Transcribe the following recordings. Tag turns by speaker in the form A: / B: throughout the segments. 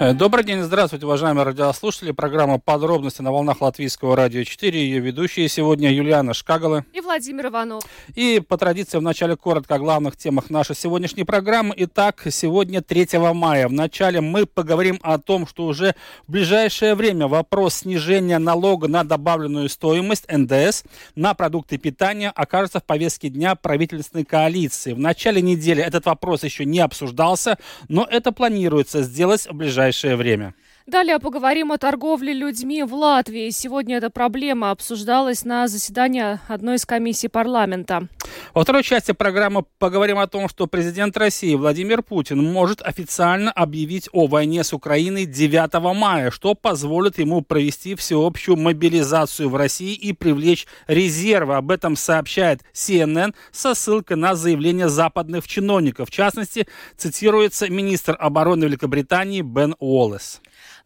A: Э, добрый день, здравствуйте, уважаемые радиослушатели. Программа «Подробности» на волнах Латвийского радио 4. Ее ведущие сегодня Юлиана Шкагала
B: и Владимир Иванов.
A: И по традиции в начале коротко о главных темах нашей сегодняшней программы. Итак, сегодня 3 мая. Вначале мы поговорим о том, что уже в ближайшее время вопрос снижения налога на добавленную стоимость НДС на продукты питания окажется в повестке дня правительственной коалиции. В начале недели этот вопрос еще не обсуждался, но это планируется сделать в ближайшее ближайшее время.
B: Далее поговорим о торговле людьми в Латвии. Сегодня эта проблема обсуждалась на заседании одной из комиссий парламента.
A: Во второй части программы поговорим о том, что президент России Владимир Путин может официально объявить о войне с Украиной 9 мая, что позволит ему провести всеобщую мобилизацию в России и привлечь резервы. Об этом сообщает CNN со ссылкой на заявление западных чиновников. В частности, цитируется министр обороны Великобритании Бен Уоллес.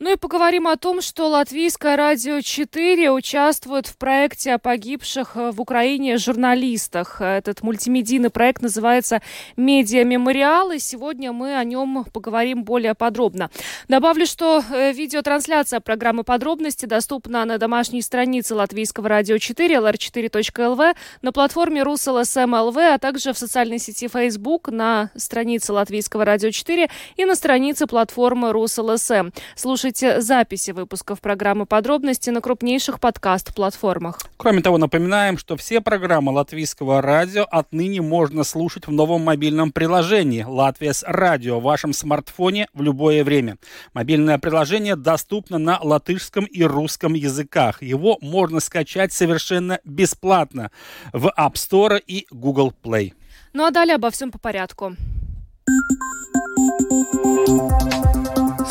B: Ну и поговорим о том, что Латвийское радио 4 участвует в проекте о погибших э, в Украине журналистах. Этот мультимедийный проект называется «Медиа Мемориал», и сегодня мы о нем поговорим более подробно. Добавлю, что э, видеотрансляция программы «Подробности» доступна на домашней странице Латвийского радио 4, lr4.lv, на платформе Rus.LSM.lv, а также в социальной сети Facebook, на странице Латвийского радио 4 и на странице платформы Rus.LSM. Слушайте записи выпусков программы «Подробности» на крупнейших подкаст-платформах.
A: Кроме того, напоминаем, что все программы Латвийского радио отныне можно слушать в новом мобильном приложении «Latvijas Radio» в вашем смартфоне в любое время. Мобильное приложение доступно на латышском и русском языках. Его можно скачать совершенно бесплатно в App Store и Google Play.
B: Ну а далее обо всем по порядку.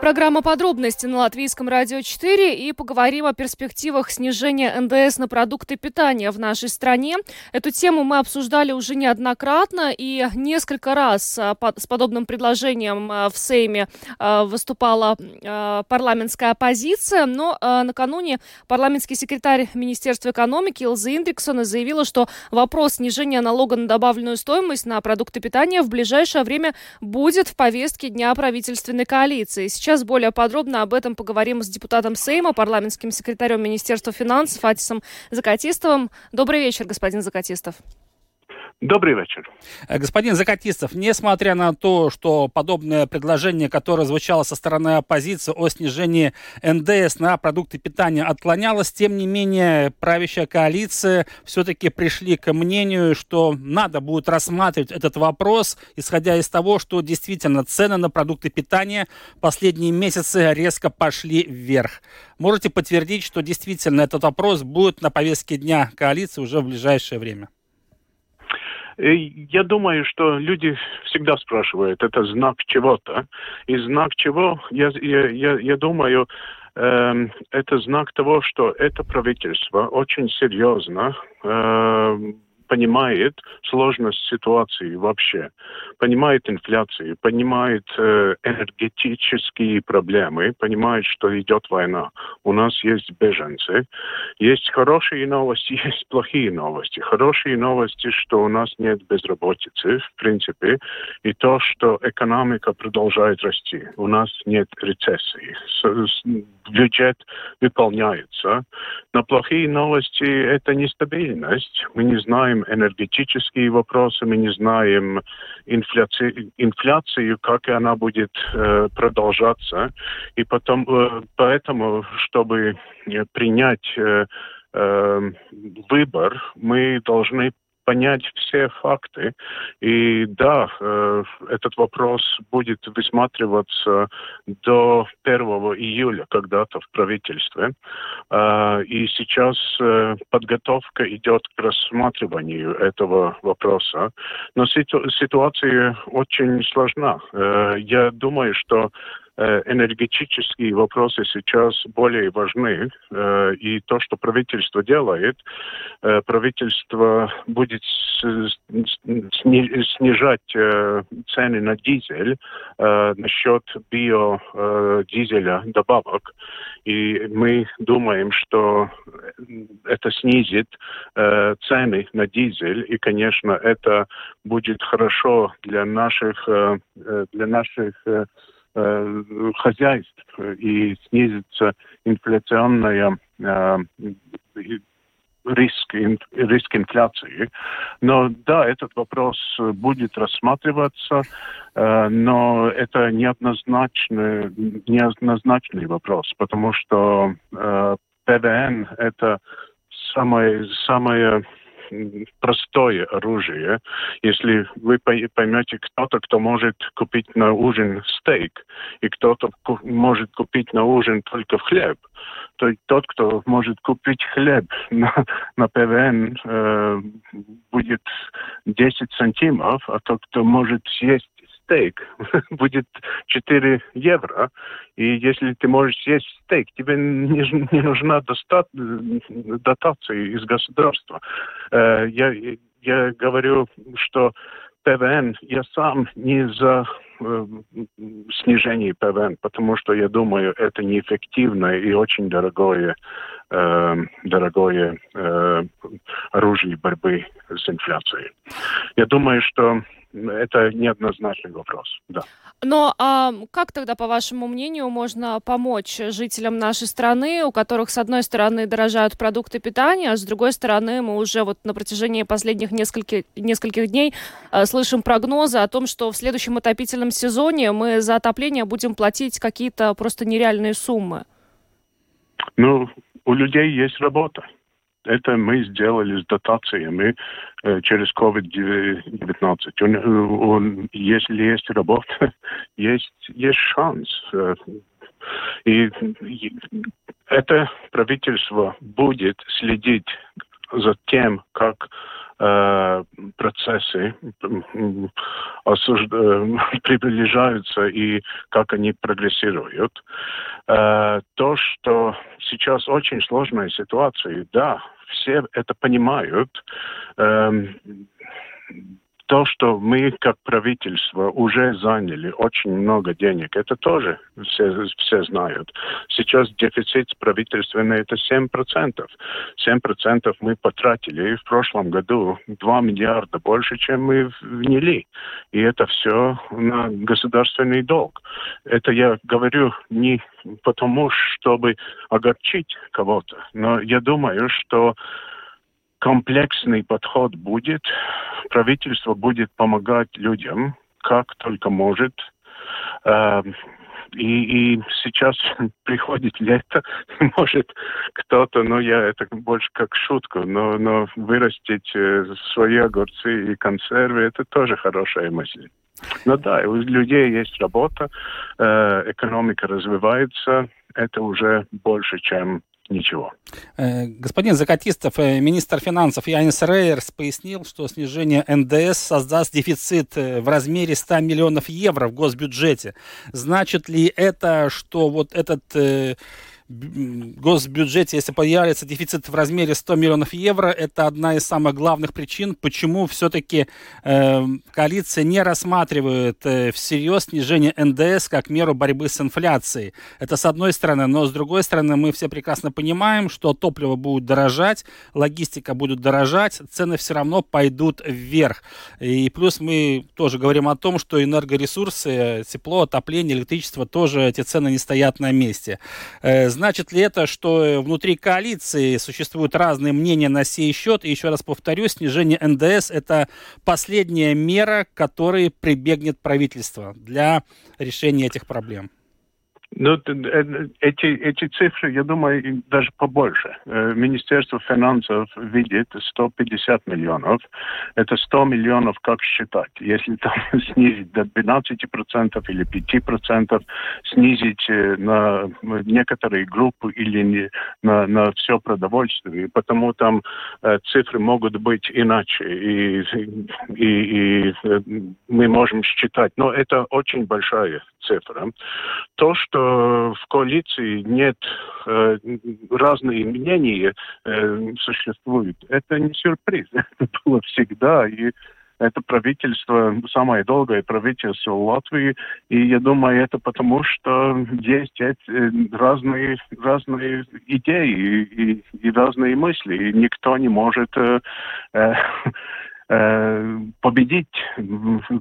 B: Программа «Подробности» на Латвийском радио 4 и поговорим о перспективах снижения НДС на продукты питания в нашей стране. Эту тему мы обсуждали уже неоднократно и несколько раз а, с подобным предложением а, в Сейме а, выступала парламентская оппозиция, но накануне парламентский секретарь Министерства экономики Илза Индриксона заявила, что вопрос снижения налога на добавленную стоимость на продукты питания в ближайшее время будет в повестке дня правительственной коалиции. Сейчас Сейчас более подробно об этом поговорим с депутатом Сейма, парламентским секретарем Министерства финансов Атисом Закатистовым. Добрый вечер, господин Закатистов.
C: Добрый вечер.
A: Э, господин Закатистов, несмотря на то, что подобное предложение, которое звучало со стороны оппозиции о снижении НДС на продукты питания отклонялось, тем не менее правящая коалиция все-таки пришли к мнению, что надо будет рассматривать этот вопрос, исходя из того, что действительно цены на продукты питания последние месяцы резко пошли вверх. Можете подтвердить, что действительно этот вопрос будет на повестке дня коалиции уже в ближайшее время?
C: Э, я думаю, что люди всегда спрашивают, это знак чего-то. И знак чего, я, я, я, думаю, э, это знак того, что это правительство очень серьезно э, понимает сложность ситуации вообще, понимает инфляцию, понимает э, энергетические проблемы, понимает, что идет война. У нас есть беженцы. Есть хорошие новости, есть плохие новости. Хорошие новости, что у нас нет безработицы, в принципе, и то, что экономика продолжает расти. У нас нет рецессии. Бюджет выполняется. Но плохие новости – это нестабильность. Мы не знаем, энергетические вопросы, мы не знаем инфляцию, инфляцию как она будет э, продолжаться. И потом, э, поэтому, чтобы принять э, э, выбор, мы должны понять все факты. И да, э, этот вопрос будет высматриваться до 1 июля когда-то в правительстве. Э, и сейчас э, подготовка идет к рассматриванию этого вопроса. Но ситу- ситуация очень сложна. Я думаю, что энергетические вопросы сейчас более важны. Э, и то, что правительство делает, э, правительство будет снижать цены на дизель насчет биодизеля добавок. И мы думаем, что это снизит цены на дизель. И, конечно, это будет хорошо для наших, для наших Э, хозяйств и снизится инфляционная э, риск, риск инфляции. Но да, этот вопрос будет рассматриваться, э, но это неоднозначный, неоднозначный вопрос, потому что ПВН это самое, самое простое оружие. Если вы поймете кто-то, кто может купить на ужин стейк, и кто-то может купить на ужин только хлеб, то тот, кто может купить хлеб на, на ПВН, э, будет 10 сантимов, а тот, кто может съесть стейк будет 4 евро. И если ты можешь съесть стейк, тебе не, не нужна доста, дотация из государства. Э, я, я говорю, что ПВН, я сам не за э, снижение ПВН, потому что я думаю, это неэффективное и очень дорогое, э, дорогое э, оружие борьбы с инфляцией. Я думаю, что это неоднозначный вопрос, да.
B: Но а как тогда, по вашему мнению, можно помочь жителям нашей страны, у которых, с одной стороны, дорожают продукты питания, а с другой стороны, мы уже вот на протяжении последних нескольких, нескольких дней а, слышим прогнозы о том, что в следующем отопительном сезоне мы за отопление будем платить какие-то просто нереальные суммы?
C: Ну, у людей есть работа. Это мы сделали с дотациями э, через COVID-19. Если есть работа, есть, есть шанс. Э, и это правительство будет следить за тем, как э, процессы осужд... приближаются и как они прогрессируют. Э, то, что сейчас очень сложная ситуация, да, все это понимают. Э, то, что мы как правительство уже заняли очень много денег, это тоже все, все знают. Сейчас дефицит правительственный это 7%. 7% мы потратили в прошлом году 2 миллиарда больше, чем мы вняли. И это все на государственный долг. Это я говорю не потому, чтобы огорчить кого-то, но я думаю, что комплексный подход будет. Правительство будет помогать людям, как только может. Эм, и, и сейчас приходит лето, может кто-то, ну я это больше как шутку, но, но вырастить э, свои огурцы и консервы, это тоже хорошая мысль. Ну да, у людей есть работа, э, экономика развивается, это уже больше, чем ничего.
A: Э, господин Закатистов, э, министр финансов Янис Рейерс пояснил, что снижение НДС создаст дефицит э, в размере 100 миллионов евро в госбюджете. Значит ли это, что вот этот госбюджете, если появится дефицит в размере 100 миллионов евро, это одна из самых главных причин, почему все-таки э, коалиция не рассматривает э, всерьез снижение НДС как меру борьбы с инфляцией. Это с одной стороны, но с другой стороны мы все прекрасно понимаем, что топливо будет дорожать, логистика будет дорожать, цены все равно пойдут вверх. И плюс мы тоже говорим о том, что энергоресурсы, тепло, отопление, электричество, тоже эти цены не стоят на месте. Э, Значит ли это, что внутри коалиции существуют разные мнения на сей счет? И еще раз повторю, снижение НДС – это последняя мера, которой прибегнет правительство для решения этих проблем.
C: Ну, э, эти, эти цифры, я думаю, даже побольше. Э, Министерство финансов видит 150 миллионов. Это 100 миллионов, как считать? Если там снизить до 12% или 5%, снизить э, на некоторые группы или не, на, на все продовольствие, потому там цифры могут быть иначе. И, и, и мы можем считать. Но это очень большая цифра. То, что в коалиции нет э, разные мнения э, существуют, это не сюрприз. Это было всегда. И это правительство, самое долгое правительство Латвии, и я думаю, это потому, что есть разные, разные идеи и, и разные мысли, и никто не может э, э, Э, победить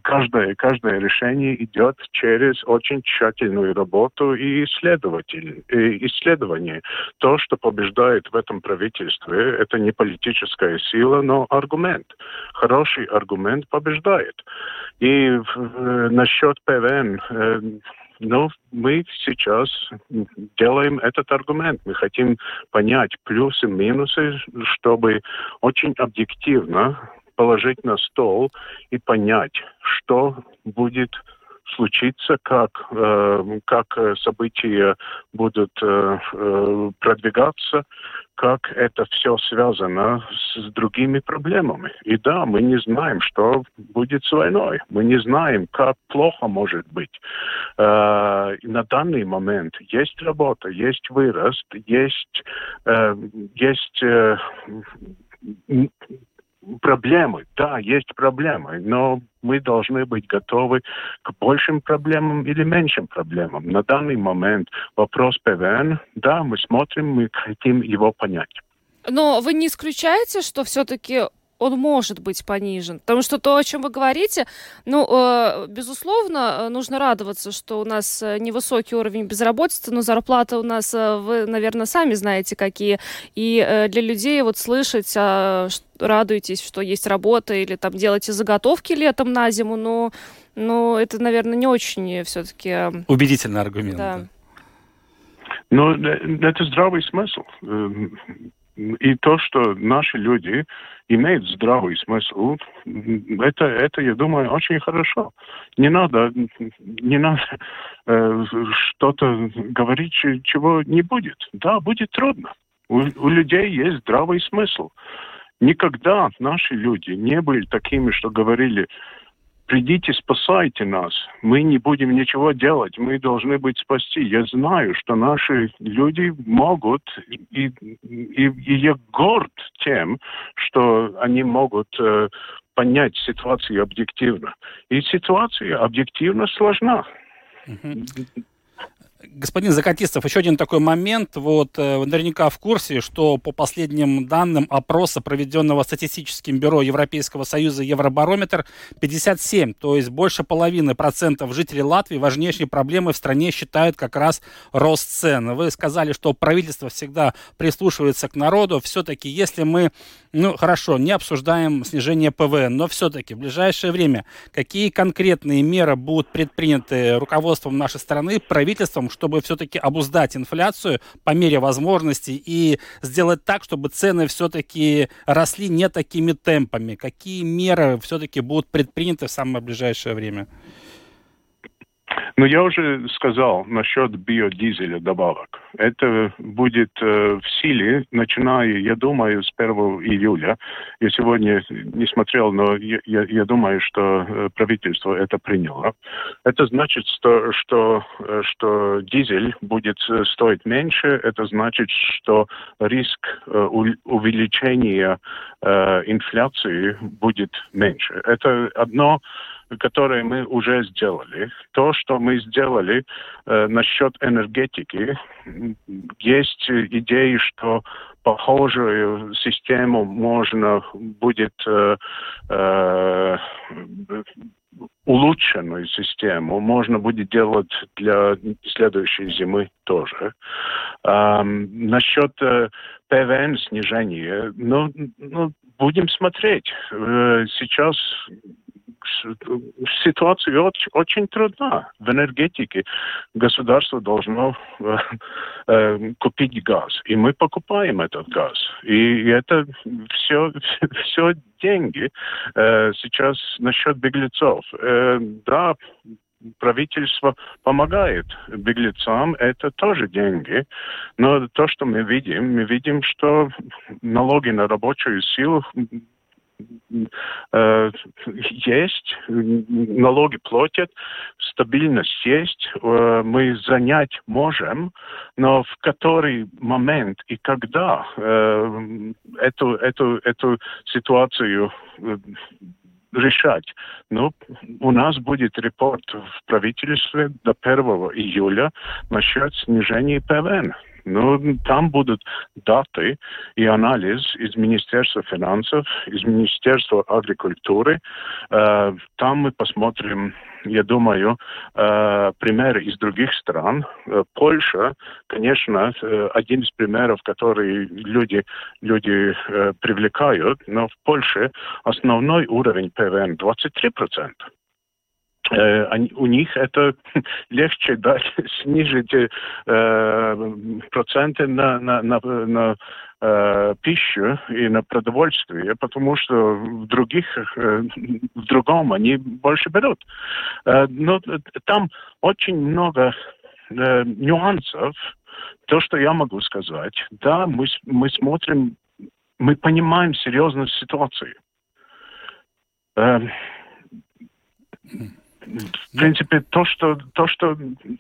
C: каждое, каждое решение идет через очень тщательную работу и исследователь, и исследование. То, что побеждает в этом правительстве, это не политическая сила, но аргумент. Хороший аргумент побеждает. И э, насчет ПВН, э, ну, мы сейчас делаем этот аргумент. Мы хотим понять плюсы, минусы, чтобы очень объективно положить на стол и понять, что будет случиться, как, э, как события будут э, э, продвигаться, как это все связано с другими проблемами. И да, мы не знаем, что будет с войной. Мы не знаем, как плохо может быть. Э, на данный момент есть работа, есть вырост, есть, э, есть э, проблемы. Да, есть проблемы, но мы должны быть готовы к большим проблемам или меньшим проблемам. На данный момент вопрос ПВН, да, мы смотрим, мы хотим его понять.
B: Но вы не исключаете, что все-таки он может быть понижен. Потому что то, о чем вы говорите, ну, э, безусловно, нужно радоваться, что у нас э, невысокий уровень безработицы, но зарплата у нас, э, вы, наверное, сами знаете, какие. И э, для людей вот слышать, э, радуетесь, что есть работа, или там делаете заготовки летом на зиму, но, но это, наверное, не очень все-таки... Э,
A: Убедительный аргумент. Да.
C: Ну, это здравый смысл. И то, что наши люди имеют здравый смысл, это, это, я думаю, очень хорошо. Не надо, не надо э, что-то говорить, чего не будет. Да, будет трудно. У, у людей есть здравый смысл. Никогда наши люди не были такими, что говорили, придите, спасайте нас. Мы не будем ничего делать, мы должны быть спасти. Я знаю, что наши люди могут, и, и, и я горд тем, что они могут э, понять ситуацию объективно. И ситуация объективно сложна.
A: Mm-hmm. Господин Закатистов, еще один такой момент. Вот э, вы наверняка в курсе, что по последним данным опроса, проведенного статистическим бюро Европейского Союза Евробарометр, 57, то есть больше половины процентов жителей Латвии важнейшей проблемой в стране считают как раз рост цен. Вы сказали, что правительство всегда прислушивается к народу. Все-таки, если мы, ну хорошо, не обсуждаем снижение ПВН, но все-таки в ближайшее время какие конкретные меры будут предприняты руководством нашей страны, правительством, чтобы все-таки обуздать инфляцию по мере возможностей и сделать так, чтобы цены все-таки росли не такими темпами? Какие меры все-таки будут предприняты в самое ближайшее время?
C: Ну, я уже сказал насчет биодизеля добавок. Это будет э, в силе, начиная, я думаю, с 1 июля. Я сегодня не смотрел, но я, я, я думаю, что э, правительство это приняло. Это значит, что, что, э, что дизель будет э, стоить меньше. Это значит, что риск э, увеличения э, инфляции будет меньше. Это одно которые мы уже сделали. То, что мы сделали э, насчет энергетики, есть идеи, что похожую систему можно будет э, э, улучшенную систему можно будет делать для следующей зимы тоже. Эм, насчет э, ПВН снижения, ну, ну, будем смотреть. Э, сейчас ситуация очень, очень трудна. В энергетике государство должно э, э, купить газ, и мы покупаем этот газ. И это все, все деньги. Э, сейчас насчет беглецов. Э, да, правительство помогает беглецам, это тоже деньги. Но то, что мы видим, мы видим, что налоги на рабочую силу э, есть, налоги платят, стабильность есть, э, мы занять можем, но в который момент и когда э, эту, эту, эту ситуацию э, решать. Но у нас будет репорт в правительстве до 1 июля насчет снижения ПВН. Ну, там будут даты и анализ из Министерства финансов, из Министерства агрикультуры. Э, там мы посмотрим, я думаю, э, примеры из других стран. Э, Польша, конечно, один из примеров, которые люди, люди привлекают, но в Польше основной уровень ПВН 23%. Э, они, у них это легче дать, снизить э, проценты на, на, на, на э, пищу и на продовольствие, потому что в других, э, в другом они больше берут. Э, но там очень много э, нюансов. То, что я могу сказать, да, мы, мы смотрим, мы понимаем серьезность ситуации. Э, в принципе, то, что, то, что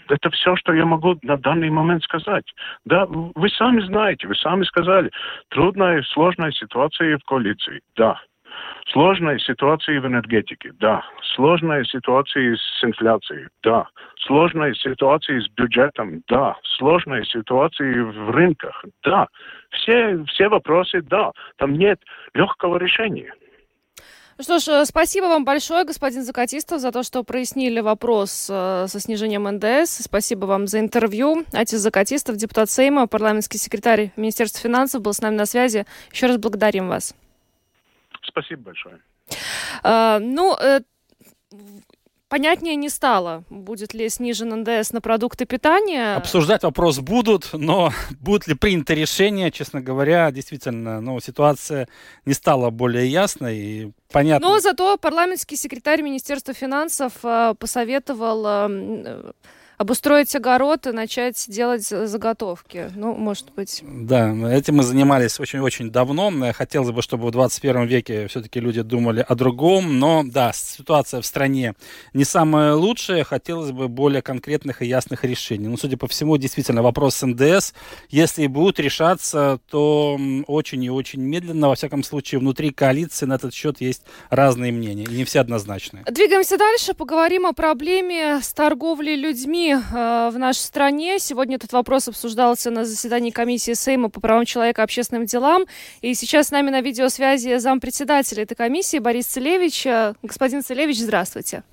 C: это все, что я могу на данный момент сказать. Да, вы сами знаете, вы сами сказали, трудная, сложная ситуация в коалиции. Да. Сложная ситуация в энергетике, да. Сложная ситуация с инфляцией, да. Сложная ситуация с бюджетом, да. Сложная ситуация в рынках, да. Все, все вопросы, да. Там нет легкого решения.
B: Что ж, э, спасибо вам большое, господин Закатистов, за то, что прояснили вопрос э, со снижением НДС. Спасибо вам за интервью. Атис Закатистов, депутат Сейма, парламентский секретарь Министерства финансов, был с нами на связи. Еще раз благодарим вас.
C: Спасибо большое.
B: А, ну, Понятнее не стало, будет ли снижен НДС на продукты питания.
A: Обсуждать вопрос будут, но будет ли принято решение, честно говоря, действительно, ну, ситуация не стала более ясной и понятно.
B: Но зато парламентский секретарь Министерства финансов э, посоветовал э, обустроить огород и начать делать заготовки. Ну, может быть.
A: Да, этим мы занимались очень-очень давно. Хотелось бы, чтобы в 21 веке все-таки люди думали о другом. Но, да, ситуация в стране не самая лучшая. Хотелось бы более конкретных и ясных решений. Но, судя по всему, действительно, вопрос с НДС, если и будут решаться, то очень и очень медленно. Во всяком случае, внутри коалиции на этот счет есть разные мнения. И не все однозначные.
B: Двигаемся дальше. Поговорим о проблеме с торговлей людьми э, в нашей стране. Сегодня этот вопрос обсуждался на заседании комиссии Сейма по правам человека и общественным делам. И сейчас с нами на видеосвязи зампредседателя этой комиссии Борис Целевич. Э, господин Целевич, здравствуйте.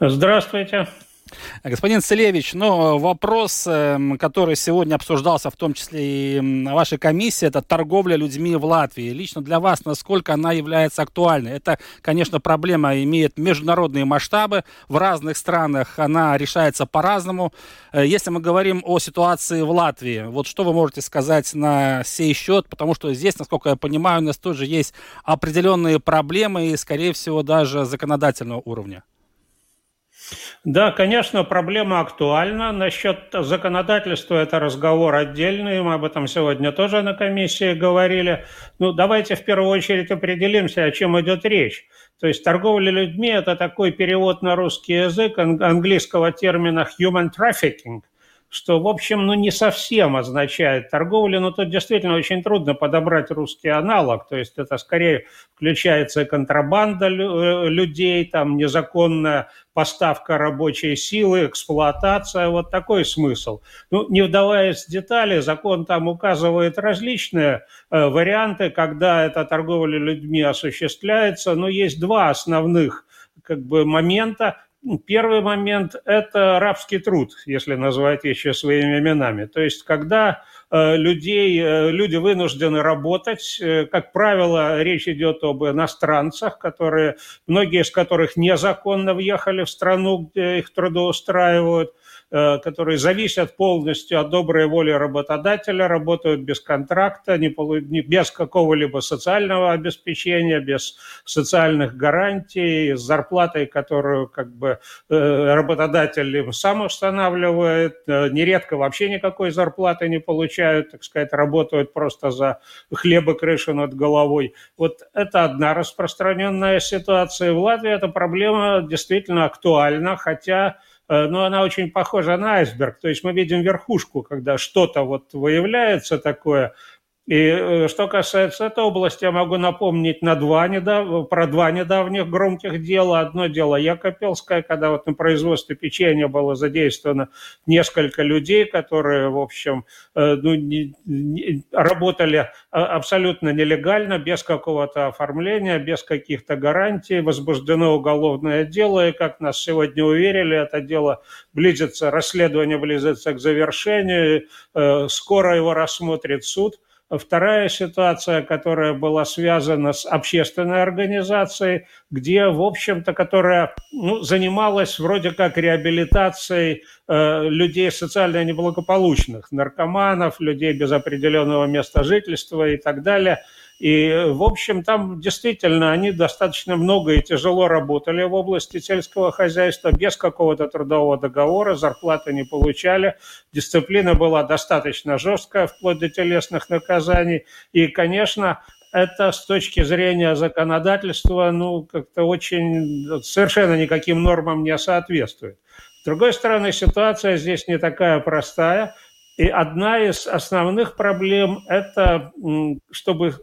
D: Здравствуйте.
A: Господин Целевич, ну, вопрос, эм, который сегодня обсуждался, в том числе и вашей комиссии, это торговля людьми в Латвии. Лично для вас, насколько она является актуальной? Это, конечно, проблема имеет международные масштабы. В разных странах она решается по-разному. Э, если мы говорим о ситуации в Латвии, вот что вы можете сказать на сей счет? Потому что здесь, насколько я понимаю, у нас тоже есть определенные проблемы и, скорее всего, даже законодательного уровня.
D: Да, конечно, проблема актуальна. Насчет законодательства это разговор отдельный. Мы об этом сегодня тоже на комиссии говорили. Ну, давайте в первую очередь определимся, о чем идет речь. То есть торговля людьми – это такой перевод на русский язык английского термина human trafficking – что, в общем, ну, не совсем означает торговлю, но тут действительно очень трудно подобрать русский аналог, то есть это скорее включается контрабанда э, людей, там незаконная поставка рабочей силы, эксплуатация, вот такой смысл. Ну, не вдаваясь в детали, закон там указывает различные э, варианты, когда эта торговля людьми осуществляется, но есть два основных как бы момента. Первый момент – это рабский труд, если назвать вещи своими именами. То есть, когда Э, людей, э, люди вынуждены работать. Э, как правило, речь идет об иностранцах, которые, многие из которых незаконно въехали в страну, где их трудоустраивают. Э, которые зависят полностью от доброй воли работодателя, работают без контракта, не, без какого-либо социального обеспечения, без социальных гарантий, с зарплатой, которую как бы э, работодатель сам устанавливает, э, нередко вообще никакой зарплаты не получают, так сказать, работают просто за хлеб и крышу над головой. Вот это одна распространенная ситуация. В Латвии эта проблема действительно актуальна, хотя но она очень похожа на айсберг. То есть мы видим верхушку, когда что-то вот выявляется такое, и э, что касается этой области, я могу напомнить на два недав... про два недавних громких дела. Одно дело Якопелское, когда вот на производстве печенья было задействовано несколько людей, которые, в общем, э, ну, не, работали а, абсолютно нелегально, без какого-то оформления, без каких-то гарантий. Возбуждено уголовное дело, и, как нас сегодня уверили, это дело близится, расследование близится к завершению, э, скоро его рассмотрит суд – Вторая ситуация, которая была связана с общественной организацией, где, в общем-то, которая ну, занималась вроде как реабилитацией э, людей социально неблагополучных, наркоманов, людей без определенного места жительства и так далее – и, в общем, там действительно они достаточно много и тяжело работали в области сельского хозяйства, без какого-то трудового договора, зарплаты не получали, дисциплина была достаточно жесткая, вплоть до телесных наказаний. И, конечно, это с точки зрения законодательства, ну, как-то очень, совершенно никаким нормам не соответствует. С другой стороны, ситуация здесь не такая простая – и одна из основных проблем – это чтобы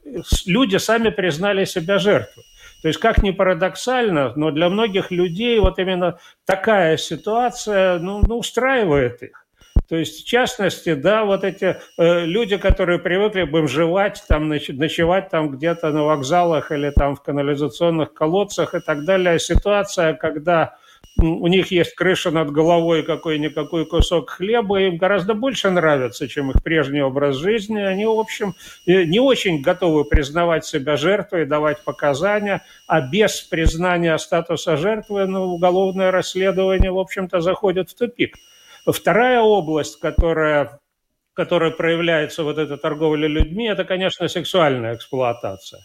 D: люди сами признали себя жертвой. То есть, как ни парадоксально, но для многих людей вот именно такая ситуация ну, ну, устраивает их. То есть, в частности, да, вот эти э, люди, которые привыкли бомжевать, там, ночевать там где-то на вокзалах или там в канализационных колодцах и так далее, ситуация, когда у них есть крыша над головой, какой-никакой кусок хлеба, им гораздо больше нравится, чем их прежний образ жизни. Они, в общем, не очень готовы признавать себя жертвой, давать показания, а без признания статуса жертвы ну, уголовное расследование, в общем-то, заходит в тупик. Вторая область, которая, которая проявляется вот эта торговля людьми, это, конечно, сексуальная эксплуатация.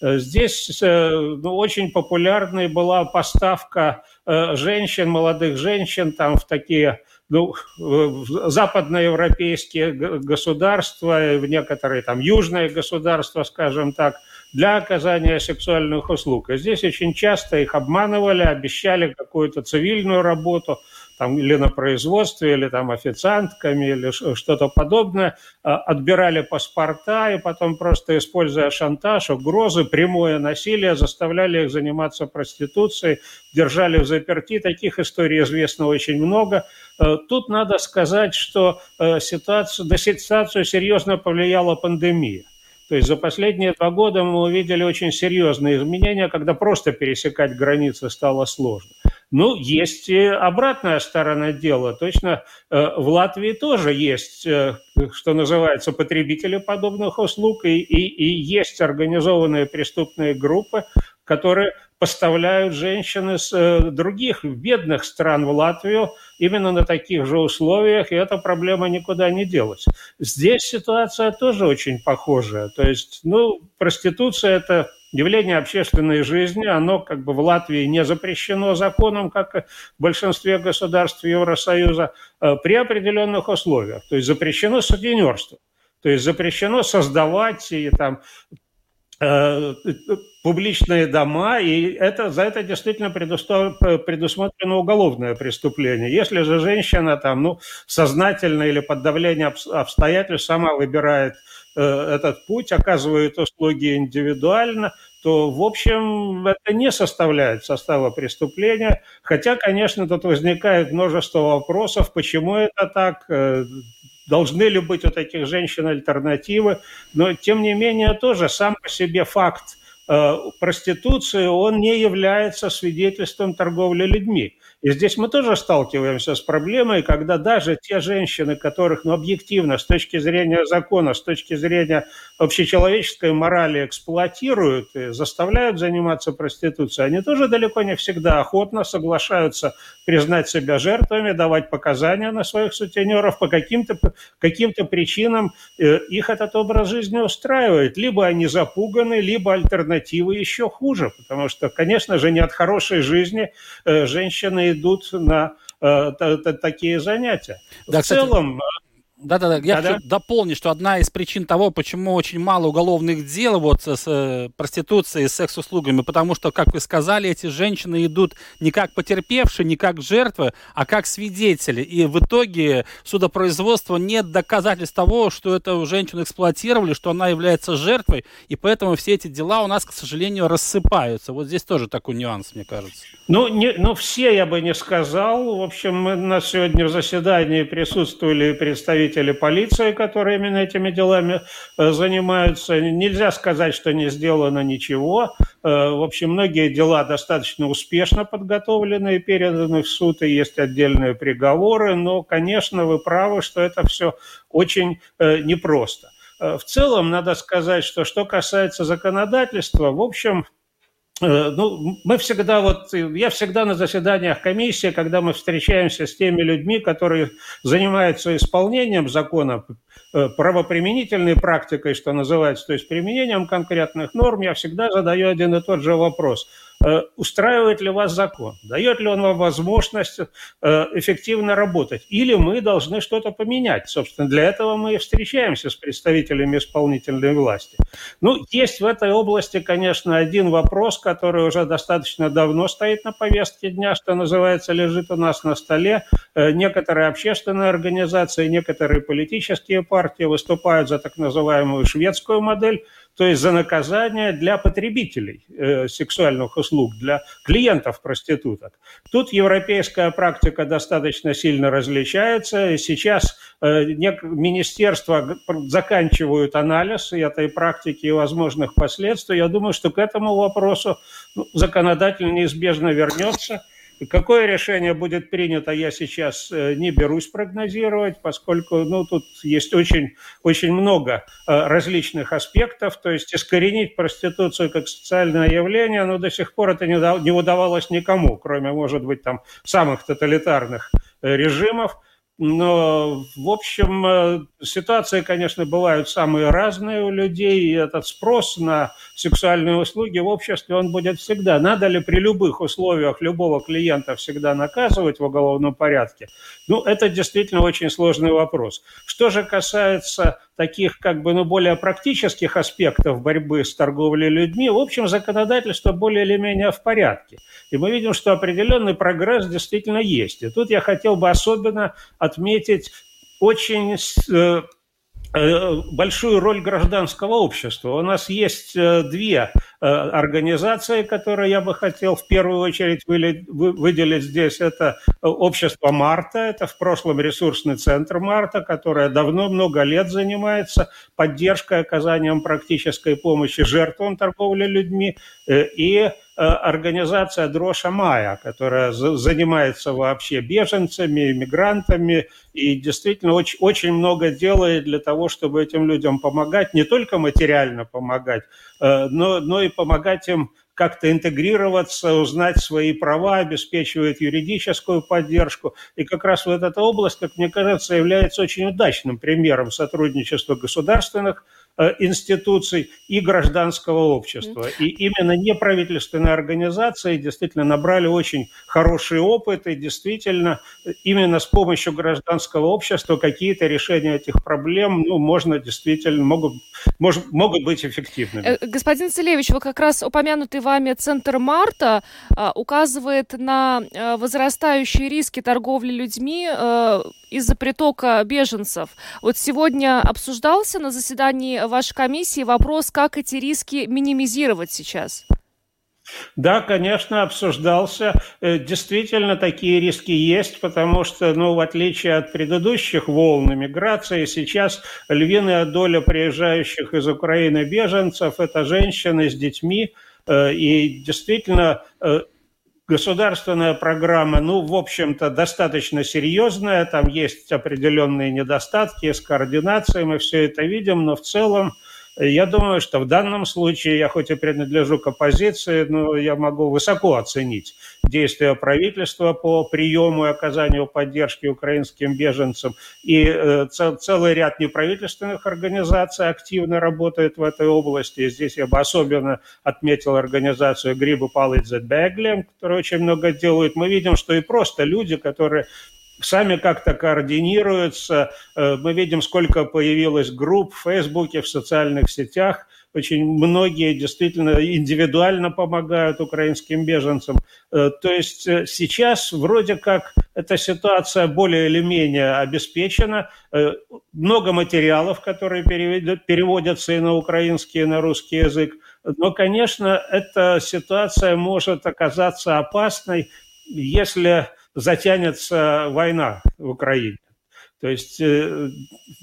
D: Здесь э, ну, очень популярной была поставка Э, женщин, молодых женщин там в такие ну, в западноевропейские государства, в некоторые там южные государства, скажем так, для оказания сексуальных услуг. И здесь очень часто их обманывали, обещали какую-то цивильную работу – там, или на производстве, или там официантками, или что-то подобное, а, отбирали паспорта и потом просто, используя шантаж, угрозы, прямое насилие, заставляли их заниматься проституцией, держали в заперти. Таких историй известно очень много. Э, тут надо сказать, что э, ситуацию, на ситуацию серьезно повлияла пандемия. То есть за последние два года мы увидели очень серьезные изменения, когда просто пересекать границы стало сложно. Ну, есть и обратная сторона дела. Точно э, в Латвии тоже есть, э, что называется, потребители подобных услуг, и, и, и есть организованные преступные группы, которые поставляют женщин из э, других бедных стран в Латвию именно на таких же условиях, и эта проблема никуда не делась. Здесь ситуация тоже очень похожая. То есть, ну, проституция – это явление общественной жизни, оно как бы в Латвии не запрещено законом, как в большинстве государств Евросоюза, э, при определенных условиях. То есть запрещено сутенерство. То есть запрещено создавать и там э, публичные дома, и это, за это действительно предусмотрено уголовное преступление. Если же женщина там, ну, сознательно или под давлением обстоятельств сама выбирает э, этот путь, оказывает услуги индивидуально, то, в общем, это не составляет состава преступления. Хотя, конечно, тут возникает множество вопросов, почему это так, э, должны ли быть у таких женщин альтернативы. Но, тем не менее, тоже сам по себе факт Э, проституции, он не является свидетельством торговли людьми. И здесь мы тоже сталкиваемся с проблемой, когда даже те женщины, которых, ну, объективно, с точки зрения закона, с точки зрения общечеловеческой морали эксплуатируют и заставляют заниматься проституцией, они тоже далеко не всегда охотно соглашаются признать себя жертвами, давать показания на своих сутенеров по каким-то каким причинам э, их этот образ жизни устраивает. Либо они запуганы, либо альтернативы еще хуже, потому что, конечно же, не от хорошей жизни э, женщины идут на э, такие занятия.
A: Да, В кстати... целом да-да-да, я да, хочу дополнить, что одна из причин того, почему очень мало уголовных дел вот с э, проституцией, с секс-услугами, потому что, как вы сказали, эти женщины идут не как потерпевшие, не как жертвы, а как свидетели. И в итоге судопроизводства нет доказательств того, что эту женщину эксплуатировали, что она является жертвой, и поэтому все эти дела у нас, к сожалению, рассыпаются. Вот здесь тоже такой нюанс, мне кажется.
D: Ну, не, ну все я бы не сказал. В общем, мы на сегодня в заседании присутствовали представители представители полиции, которые именно этими делами э, занимаются. Нельзя сказать, что не сделано ничего. Э, в общем, многие дела достаточно успешно подготовлены и переданы в суд, и есть отдельные приговоры, но, конечно, вы правы, что это все очень э, непросто. В целом, надо сказать, что что касается законодательства, в общем, ну, мы всегда вот, я всегда на заседаниях комиссии, когда мы встречаемся с теми людьми, которые занимаются исполнением закона, э, правоприменительной практикой, что называется, то есть применением конкретных норм, я всегда задаю один и тот же вопрос – Э, устраивает ли вас закон, дает ли он вам возможность э, эффективно работать, или мы должны что-то поменять. Собственно, для этого мы и встречаемся с представителями исполнительной власти. Ну, есть в этой области, конечно, один вопрос, который уже достаточно давно стоит на повестке дня, что называется, лежит у нас на столе. Э, некоторые общественные организации, некоторые политические партии выступают за так называемую шведскую модель, то есть за наказание для потребителей э, сексуальных услуг, для клиентов проституток. Тут европейская практика достаточно сильно различается, сейчас э, министерства заканчивают анализ этой практики и возможных последствий. Я думаю, что к этому вопросу ну, законодатель неизбежно вернется – Какое решение будет принято, я сейчас э, не берусь прогнозировать, поскольку ну, тут есть очень, очень много э, различных аспектов. То есть искоренить проституцию как социальное явление, но до сих пор это не удавалось никому, кроме, может быть, там самых тоталитарных э, режимов. Но, в общем, э, ситуации, конечно, бывают самые разные у людей, и этот спрос на сексуальные услуги в обществе, он будет всегда. Надо ли при любых условиях любого клиента всегда наказывать в уголовном порядке? Ну, это действительно очень сложный вопрос. Что же касается таких как бы ну, более практических аспектов борьбы с торговлей людьми, в общем, законодательство более или менее в порядке. И мы видим, что определенный прогресс действительно есть. И тут я хотел бы особенно отметить очень э, Э, большую роль гражданского общества. У нас есть э, две организации, которые я бы хотел в первую очередь выделить здесь. Это общество Марта, это в прошлом ресурсный центр Марта, которое давно много лет занимается поддержкой, оказанием практической помощи жертвам торговли людьми и организация Дроша Майя, которая занимается вообще беженцами, иммигрантами и действительно очень, очень много делает для того, чтобы этим людям помогать, не только материально помогать, э, но, но и помогать им как-то интегрироваться, узнать свои права, обеспечивает юридическую поддержку. И как раз вот эта область, как мне кажется, является очень удачным примером сотрудничества государственных Э, институций и гражданского общества. И именно неправительственные организации действительно набрали очень хороший опыт, и действительно именно с помощью гражданского общества какие-то решения этих проблем ну, можно действительно, могут, может, могут быть эффективными. Э,
B: господин Целевич, вы как раз упомянутый вами Центр Марта а, указывает на возрастающие риски торговли людьми из-за притока беженцев. Вот сегодня обсуждался на заседании вашей комиссии вопрос, как эти риски минимизировать сейчас.
D: Да, конечно, обсуждался. Э, действительно, такие риски есть, потому что, ну, в отличие от предыдущих волн миграции, сейчас львиная доля приезжающих из Украины беженцев – это женщины с детьми, э, и действительно э, государственная программа, ну, в общем-то, достаточно серьезная, там есть определенные недостатки с координацией, мы все это видим, но в целом я думаю, что в данном случае, я хоть и принадлежу к оппозиции, но я могу высоко оценить действия правительства по приему и оказанию поддержки украинским беженцам. И э, целый ряд неправительственных организаций активно работает в этой области. И здесь я бы особенно отметил организацию Грибу Палыч Беглем, которая очень много делает. Мы видим, что и просто люди, которые сами как-то координируются. Э, мы видим, сколько появилось групп в Фейсбуке, в социальных сетях. Очень многие действительно индивидуально помогают украинским беженцам. Э, то есть э, сейчас вроде как эта ситуация более или менее обеспечена. Много материалов, которые переводятся и на украинский, и на русский язык. Но, конечно, эта ситуация может оказаться опасной, если затянется война в Украине. То есть э,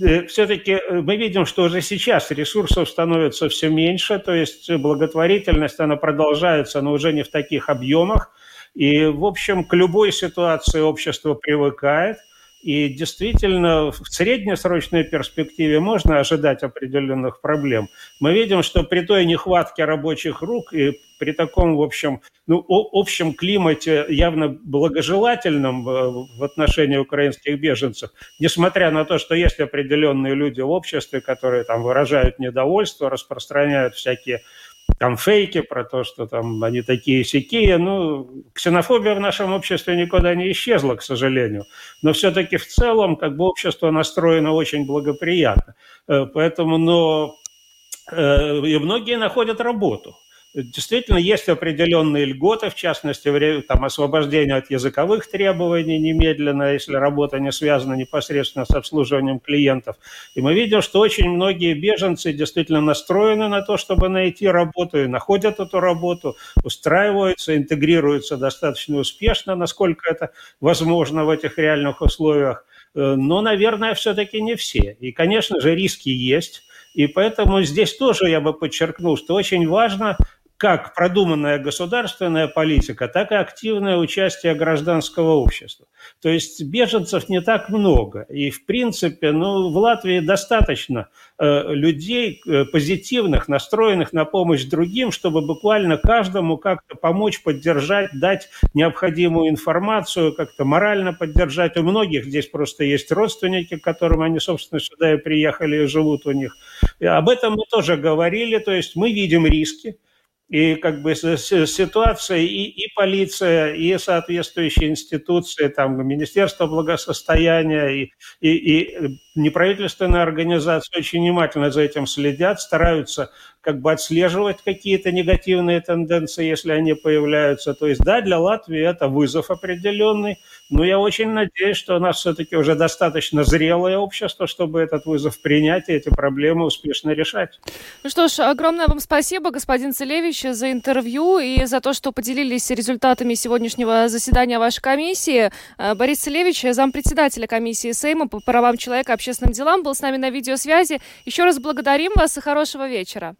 D: э, все-таки мы видим, что уже сейчас ресурсов становится все меньше, то есть благотворительность, она продолжается, но уже не в таких объемах. И, в общем, к любой ситуации общество привыкает – и действительно, в среднесрочной перспективе можно ожидать определенных проблем. Мы видим, что при той нехватке рабочих рук и при таком, в общем, ну, общем климате, явно благожелательном э, в отношении украинских беженцев, несмотря на то, что есть определенные люди в обществе, которые там выражают недовольство, распространяют всякие там фейки про то, что там они такие сякие. Ну, ксенофобия в нашем обществе никуда не исчезла, к сожалению. Но все-таки в целом как бы общество настроено очень благоприятно. Э, поэтому, но э, и многие находят работу. Действительно, есть определенные льготы, в частности, там, освобождение от языковых требований немедленно, если работа не связана непосредственно с обслуживанием клиентов. И мы видим, что очень многие беженцы действительно настроены на то, чтобы найти работу, и находят эту работу, устраиваются, интегрируются достаточно успешно, насколько это возможно в этих реальных условиях. Э, но, наверное, все-таки не все. И, конечно же, риски есть. И поэтому здесь тоже я бы подчеркнул, что очень важно как продуманная государственная политика, так и активное участие гражданского общества. То есть беженцев не так много. И, в принципе, ну, в Латвии достаточно э, людей э, позитивных, настроенных на помощь другим, чтобы буквально каждому как-то помочь, поддержать, дать необходимую информацию, как-то морально поддержать. У многих здесь просто есть родственники, к которым они, собственно, сюда и приехали и живут у них. И об этом мы тоже говорили, то есть мы видим риски, и как бы ситуация, и, и полиция, и соответствующие институции, там, Министерство благосостояния, и, и, и неправительственные организации очень внимательно за этим следят, стараются как бы отслеживать какие-то негативные тенденции, если они появляются. То есть, да, для Латвии это вызов определенный, но я очень надеюсь, что у нас все-таки уже достаточно зрелое общество, чтобы этот вызов принять и эти проблемы успешно решать.
B: Ну что ж, огромное вам спасибо, господин Целевич, за интервью и за то, что поделились результатами сегодняшнего заседания вашей комиссии. Э, Борис Целевич, зампредседателя комиссии Сейма по правам человека общественным делам, был с нами на видеосвязи. Еще раз благодарим вас и хорошего вечера.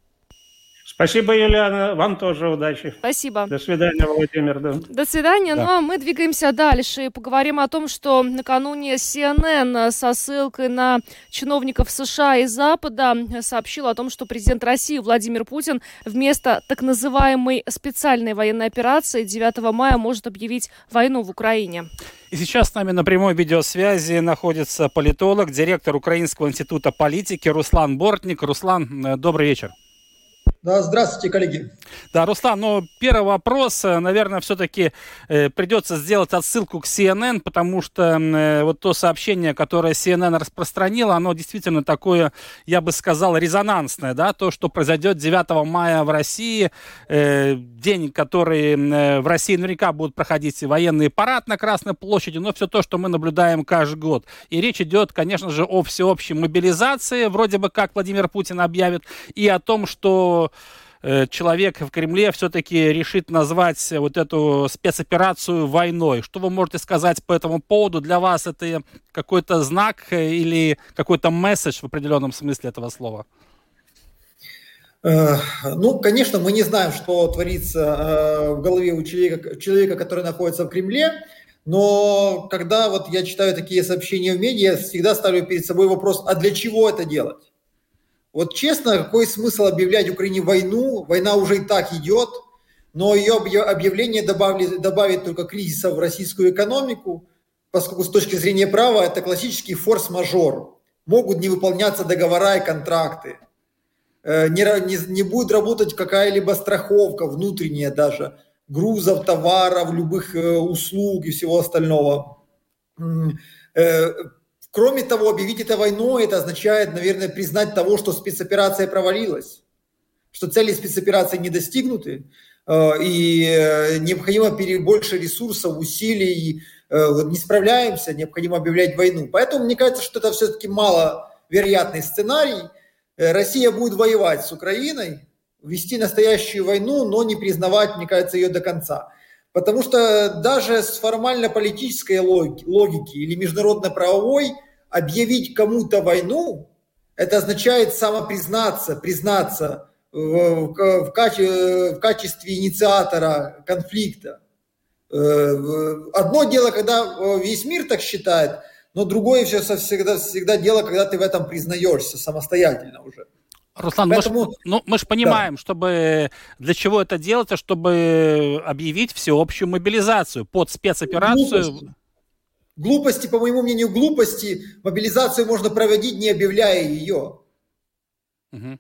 D: Спасибо, Юлиана. Вам тоже удачи.
B: Спасибо.
D: До свидания, Владимир.
B: Да. До свидания. Да. Ну, а мы двигаемся дальше и поговорим о том, что накануне CNN со ссылкой на чиновников США и Запада сообщил о том, что президент России Владимир Путин вместо так называемой специальной военной операции 9 мая может объявить войну в Украине.
A: И сейчас с нами на прямой видеосвязи находится политолог, директор Украинского института политики Руслан Бортник. Руслан, э, добрый вечер.
E: Да, здравствуйте, коллеги.
A: Да, Руслан, ну, первый вопрос, э, наверное, все-таки э, придется сделать отсылку к CNN, потому что э, вот то сообщение, которое CNN распространила, оно действительно такое, я бы сказал, резонансное, да, то, что произойдет 9 мая в России, день, который в России наверняка будут проходить военный парад на Красной площади, но все то, что мы наблюдаем каждый год. И речь идет, конечно же, о всеобщей мобилизации, вроде бы как Владимир Путин объявит, и о том, что человек в Кремле все-таки решит назвать вот эту спецоперацию войной. Что вы можете сказать по этому поводу? Для вас это какой-то знак или какой-то месседж в определенном смысле этого слова?
E: Ну, конечно, мы не знаем, что творится в голове у человека, человека, который находится в Кремле, но когда вот я читаю такие сообщения в медиа, я всегда ставлю перед собой вопрос, а для чего это делать? Вот честно, какой смысл объявлять Украине войну? Война уже и так идет, но ее объявление добавили, добавит только кризиса в российскую экономику, поскольку с точки зрения права это классический форс-мажор. Могут не выполняться договора и контракты. Э, не, не, не будет работать какая-либо страховка внутренняя даже грузов, товаров, любых э, услуг и всего остального. Кроме того, объявить это войной, это означает, наверное, признать того, что спецоперация провалилась, что цели спецоперации не достигнуты, э, и э, необходимо больше ресурсов, усилий, э, не справляемся, необходимо объявлять войну. Поэтому мне кажется, что это все-таки маловероятный сценарий. Россия будет воевать с Украиной, вести настоящую войну, но не признавать, мне кажется, ее до конца. Потому что даже с формально-политической логики или международно-правовой объявить кому-то войну, это означает самопризнаться, признаться в, каче, в качестве инициатора конфликта. Э, одно дело, когда весь мир так считает, но другое все всегда, всегда дело, когда ты в этом признаешься самостоятельно уже.
A: Руслан, Поэтому... мы, ж, ну, мы же понимаем, да. чтобы для чего это делается, чтобы объявить всеобщую мобилизацию под спецоперацию.
E: Глупости. глупости, по моему мнению, глупости. Мобилизацию можно проводить, не объявляя ее. Угу.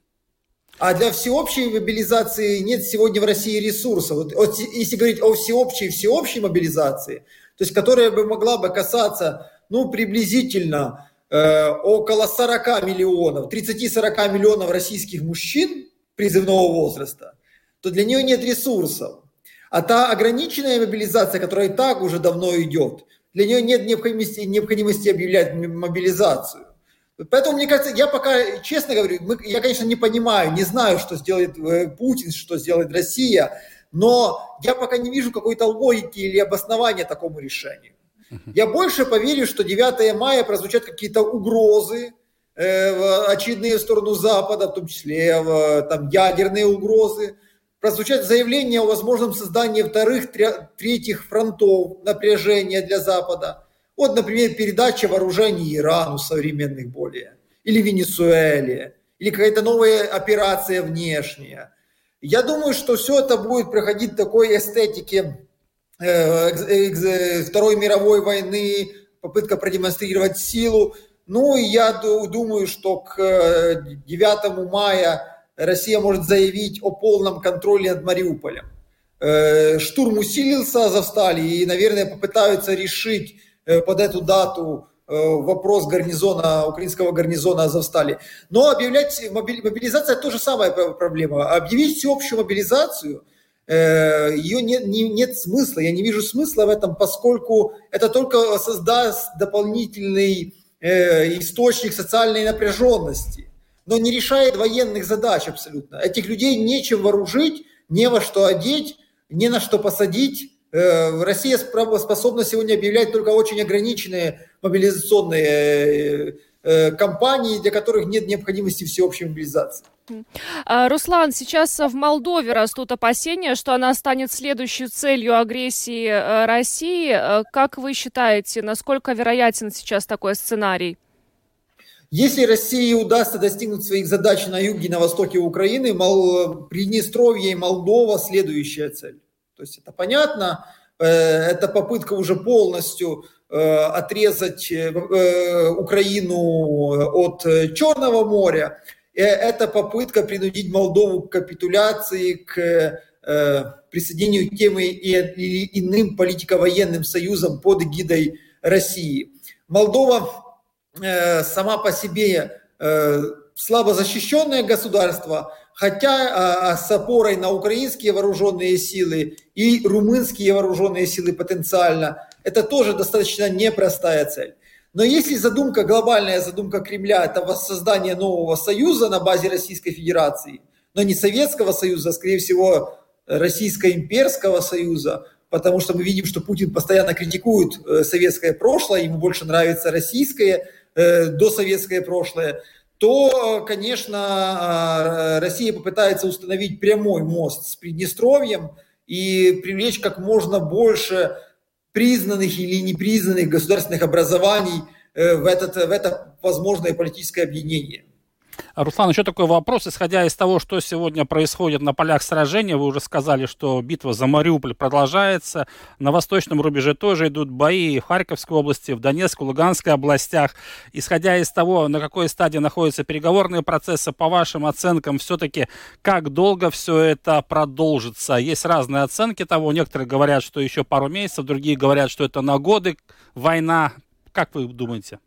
E: А для всеобщей мобилизации нет сегодня в России ресурсов. Вот, вот если говорить о всеобщей всеобщей мобилизации, то есть которая бы могла бы касаться, ну, приблизительно около 40 миллионов, 30-40 миллионов российских мужчин призывного возраста, то для нее нет ресурсов. А та ограниченная мобилизация, которая и так уже давно идет, для нее нет необходимости, необходимости объявлять мобилизацию. Поэтому, мне кажется, я пока, честно говорю, мы, я, конечно, не понимаю, не знаю, что сделает э, Путин, что сделает Россия, но я пока не вижу какой-то логики или обоснования такому решению. Я больше поверю, что 9 мая прозвучат какие-то угрозы, э, очевидные в сторону Запада, в том числе в, там, ядерные угрозы, прозвучат заявления о возможном создании вторых, третьих фронтов напряжения для Запада. Вот, например, передача вооружений Ирану современных более, или Венесуэле, или какая-то новая операция внешняя. Я думаю, что все это будет проходить в такой эстетике Второй мировой войны, попытка продемонстрировать силу. Ну и я думаю, что к 9 э, мая Россия может заявить о полном контроле над Мариуполем. Э, штурм усилился, Азовстали, и, наверное, попытаются решить под эту дату вопрос гарнизона, украинского гарнизона Азовстали. Но объявлять мобилизация – это тоже самая проблема. Объявить всеобщую мобилизацию – Э, ее нет, не, нет смысла, я не вижу смысла в этом, поскольку это только создаст дополнительный э, источник социальной напряженности, но не решает военных задач абсолютно. Этих людей нечем вооружить, не во что одеть, не на что посадить. Э, Россия способна сегодня объявлять только очень ограниченные мобилизационные э, э, кампании, для которых нет необходимости всеобщей мобилизации.
B: А, Руслан, сейчас в Молдове растут опасения, что она станет следующей целью агрессии э, России. Э, как вы считаете, насколько вероятен сейчас такой сценарий?
E: Если России удастся достигнуть своих задач на юге и на востоке Украины. Приднестровье и Молдова – следующая цель. То есть это понятно, э, это попытка уже полностью отрезать Украину от Черного моря – это попытка принудить Молдову к капитуляции, к э, присоединению к тем или иным политико-военным союзам под эгидой России. Молдова э, сама по себе слабо защищенное государство, хотя а, с опорой на украинские вооруженные силы и румынские вооруженные силы потенциально, это тоже достаточно непростая цель. Но если задумка, глобальная задумка Кремля – это воссоздание нового союза на базе Российской Федерации, но не Советского Союза, а, скорее всего, Российско-имперского Союза, потому что мы видим, что Путин постоянно критикует э, советское прошлое, ему больше нравится российское, э, досоветское прошлое, то, конечно, Россия попытается установить прямой мост с Приднестровьем и привлечь как можно больше признанных или непризнанных государственных образований в, этот, в это возможное политическое объединение.
A: Руслан, еще такой вопрос. Исходя из того, что сегодня происходит на полях сражения, вы уже сказали, что битва за Мариуполь продолжается. На восточном рубеже тоже идут бои в Харьковской области, в Донецкой, Луганской областях. Исходя из того, на какой стадии находятся переговорные процессы, по вашим оценкам, все-таки как долго все это продолжится? Есть разные оценки того. Некоторые говорят, что еще пару месяцев, другие говорят, что это на годы война. Как вы думаете?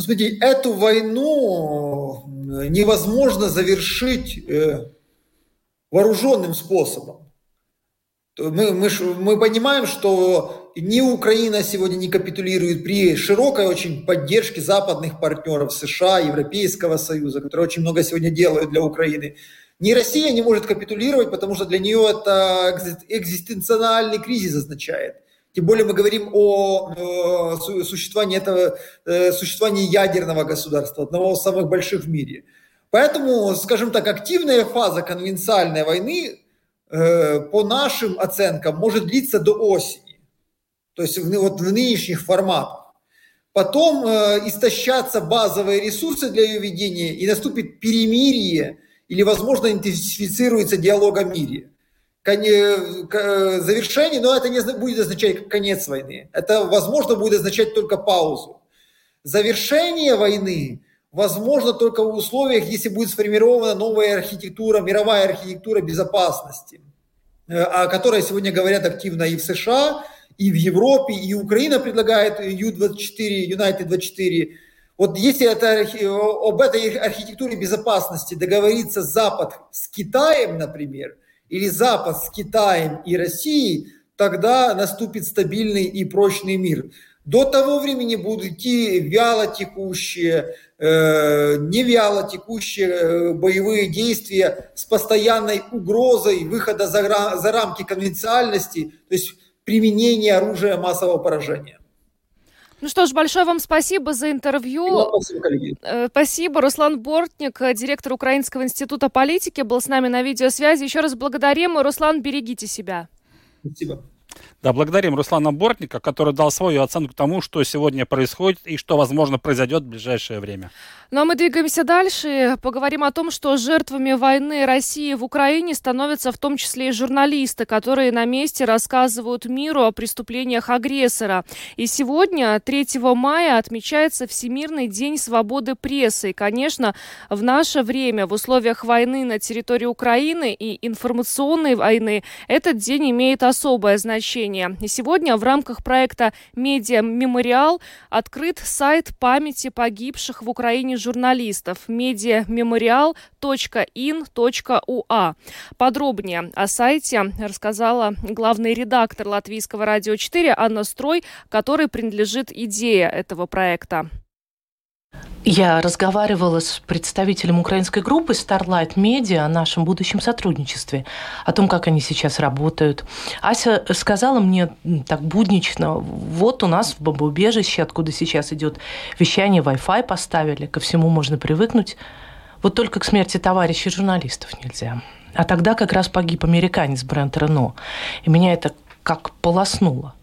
E: Ну, смотрите, эту войну э, невозможно завершить э, вооруженным способом. Мы, мы, мы понимаем, что ни Украина сегодня не капитулирует при широкой очень поддержке западных партнеров США, Европейского Союза, которые очень много сегодня делают для Украины. Ни Россия не может капитулировать, потому что для нее это экзистенциональный кризис означает – тем более мы говорим о существовании этого, э, существовании ядерного государства, одного из самых больших в мире. Поэтому, скажем так, активная фаза конвенциальной войны, э, по нашим оценкам, может длиться до осени. То есть вот в нынешних форматах. Потом э, истощатся базовые ресурсы для ее ведения, и наступит перемирие, или, возможно, интенсифицируется диалог о мире завершение, но это не будет означать конец войны. Это, возможно, будет означать только паузу. Завершение войны возможно только в условиях, если будет сформирована новая архитектура, мировая архитектура безопасности, э, о которой сегодня говорят активно и в США, и в Европе, и Украина предлагает Ю-24, United-24. Вот если это, об этой архитектуре безопасности договорится Запад с Китаем, например – или Запад с Китаем и Россией, тогда наступит стабильный и прочный мир. До того времени будут идти вяло текущие, э, не вяло текущие э, боевые действия с постоянной угрозой выхода за, за рамки конвенциальности, то есть применения оружия массового поражения.
B: Ну что ж, большое вам спасибо за интервью. Спасибо, коллеги. Э, спасибо. Руслан Бортник, э, директор Украинского института политики, был с нами на видеосвязи. Еще раз благодарим. Руслан, берегите себя.
E: Спасибо.
A: Да, благодарим Руслана Бортника, который дал свою оценку тому, что сегодня происходит и что, возможно, произойдет в ближайшее время.
B: Ну а мы двигаемся дальше. Поговорим о том, что жертвами войны России в Украине становятся в том числе и журналисты, которые на месте рассказывают миру о преступлениях агрессора. И сегодня, 3 мая, отмечается Всемирный день свободы прессы. И, конечно, в наше время, в условиях войны на территории Украины и информационной войны, этот день имеет особое значение. И сегодня в рамках проекта «Медиа Мемориал» открыт сайт памяти погибших в Украине журналистов mediamemorial.in.ua. Подробнее о сайте рассказала главный редактор Латвийского радио 4 Анна Строй, которой принадлежит идея этого проекта.
F: Я разговаривала с представителем украинской группы Starlight Media о нашем будущем сотрудничестве, о том, как они сейчас работают. Ася сказала мне так буднично, вот у нас в бомбоубежище, откуда сейчас идет вещание, Wi-Fi поставили, ко всему можно привыкнуть. Вот только к смерти товарищей журналистов нельзя. А тогда как раз погиб американец Брент Рено. И меня это как полоснуло.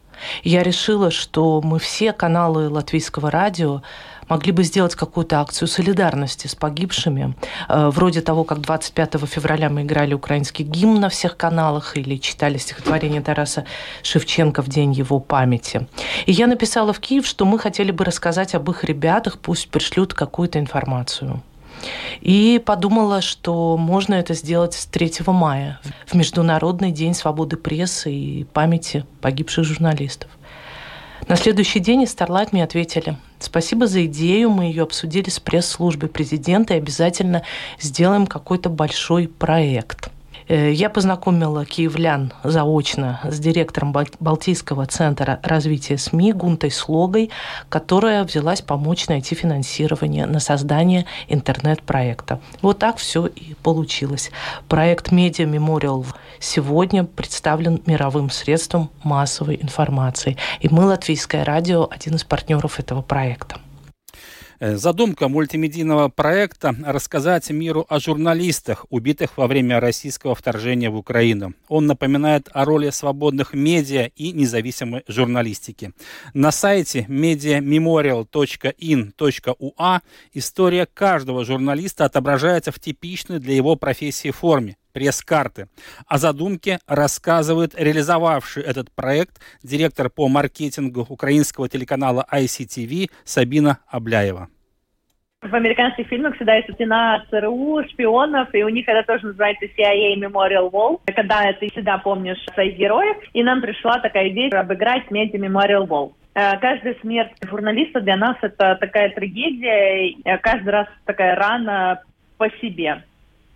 F: Я решила, что мы все каналы латвийского радио могли бы сделать какую-то акцию солидарности с погибшими, э, вроде того, как 25 февраля мы играли украинский гимн на всех каналах или читали стихотворение Тараса Шевченко в день его памяти. И я написала в Киев, что мы хотели бы рассказать об их ребятах, пусть пришлют какую-то информацию. И подумала, что можно это сделать с 3 мая, в Международный день свободы прессы и памяти погибших журналистов. На следующий день из Starlight мне ответили, спасибо за идею, мы ее обсудили с пресс-службой президента и обязательно сделаем какой-то большой проект – я познакомила киевлян заочно с директором Балтийского центра развития СМИ Гунтой Слогой, которая взялась помочь найти финансирование на создание интернет-проекта. Вот так все и получилось. Проект «Медиа Мемориал» сегодня представлен мировым средством массовой информации. И мы, Латвийское радио, один из партнеров этого проекта.
A: Э, задумка мультимедийного проекта – рассказать миру о журналистах, убитых во время российского вторжения в Украину. Он напоминает о роли свободных медиа и независимой журналистики. На сайте mediamemorial.in.ua история каждого журналиста отображается в типичной для его профессии форме пресс-карты. О задумке рассказывает реализовавший этот проект директор по маркетингу украинского телеканала ICTV Сабина Абляева.
G: В американских фильмах всегда есть стена ЦРУ, шпионов, и у них это тоже называется CIA Memorial Wall, когда ты всегда помнишь своих героев, и нам пришла такая идея обыграть медиа Memorial Wall. Каждая смерть журналиста для нас это такая трагедия, э, каждый раз такая рана по себе.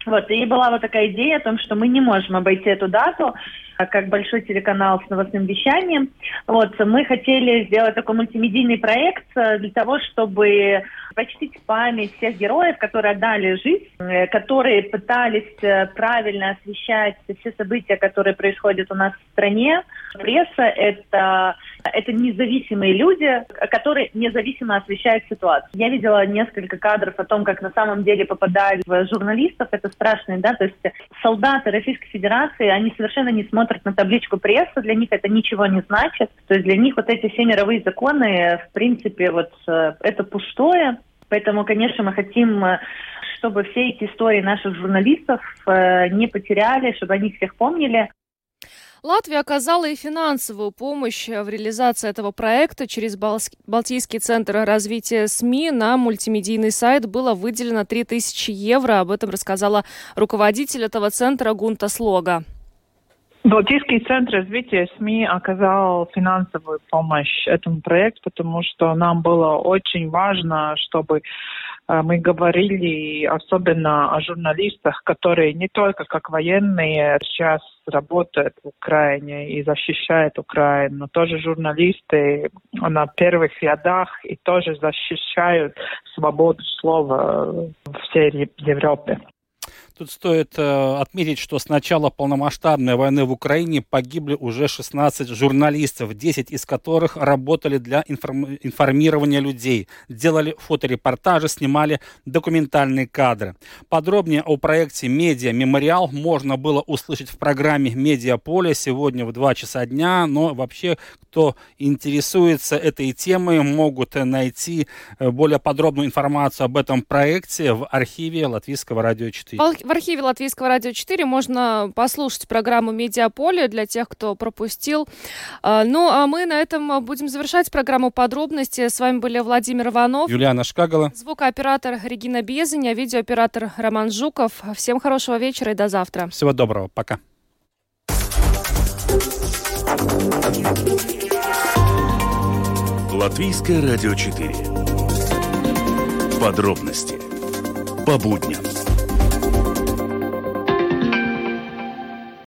G: Вот, и была вот такая идея о том, что мы не можем обойти эту дату, а как большой телеканал с новостным вещанием. Вот, мы хотели сделать такой мультимедийный проект э, для того, чтобы почтить память всех героев, которые отдали жизнь, э, которые пытались э, правильно освещать все события, которые происходят у нас в стране. Пресса — это, это независимые люди, которые независимо освещают ситуацию. Я видела несколько кадров о том, как на самом деле попадали в журналистов. Это страшно, да, то есть солдаты Российской Федерации, они совершенно не смотрят на табличку пресса, для них это ничего не значит. То есть для них вот эти все мировые законы, в принципе, вот э, это пустое. Поэтому, конечно, мы хотим э, чтобы все эти истории наших журналистов э, не потеряли, чтобы они всех помнили.
B: Латвия оказала и финансовую помощь в реализации этого проекта. Через Балтийский центр развития СМИ на мультимедийный сайт было выделено 3000 евро. Об этом рассказала руководитель этого центра Гунта Слога.
H: Балтийский центр развития СМИ оказал финансовую помощь этому проекту, потому что нам было очень важно, чтобы э, мы говорили особенно о журналистах, которые не только как военные сейчас работают в Украине и защищают Украину, но тоже журналисты на первых рядах и тоже защищают свободу слова в всей Европе.
A: Тут стоит э, отметить, что с начала полномасштабной войны в Украине погибли уже 16 журналистов, 10 из которых работали для информ- информирования людей, делали фоторепортажи, снимали документальные кадры. Подробнее о проекте «Медиа Мемориал» можно было услышать в программе «Медиаполе» сегодня в 2 часа дня, но вообще, кто интересуется этой темой, могут найти э, более подробную информацию об этом проекте в архиве Латвийского радио 4.
B: В архиве Латвийского радио 4 можно послушать программу «Медиаполе» для тех, кто пропустил. А, ну, а мы на этом будем завершать программу «Подробности». С вами были Владимир Иванов.
A: Юлиана Шкагала.
B: Звукооператор Регина Безеня, видеооператор Роман Жуков. Всем хорошего вечера и до завтра.
A: Всего доброго. Пока.
I: Латвийское радио 4. Подробности по будням.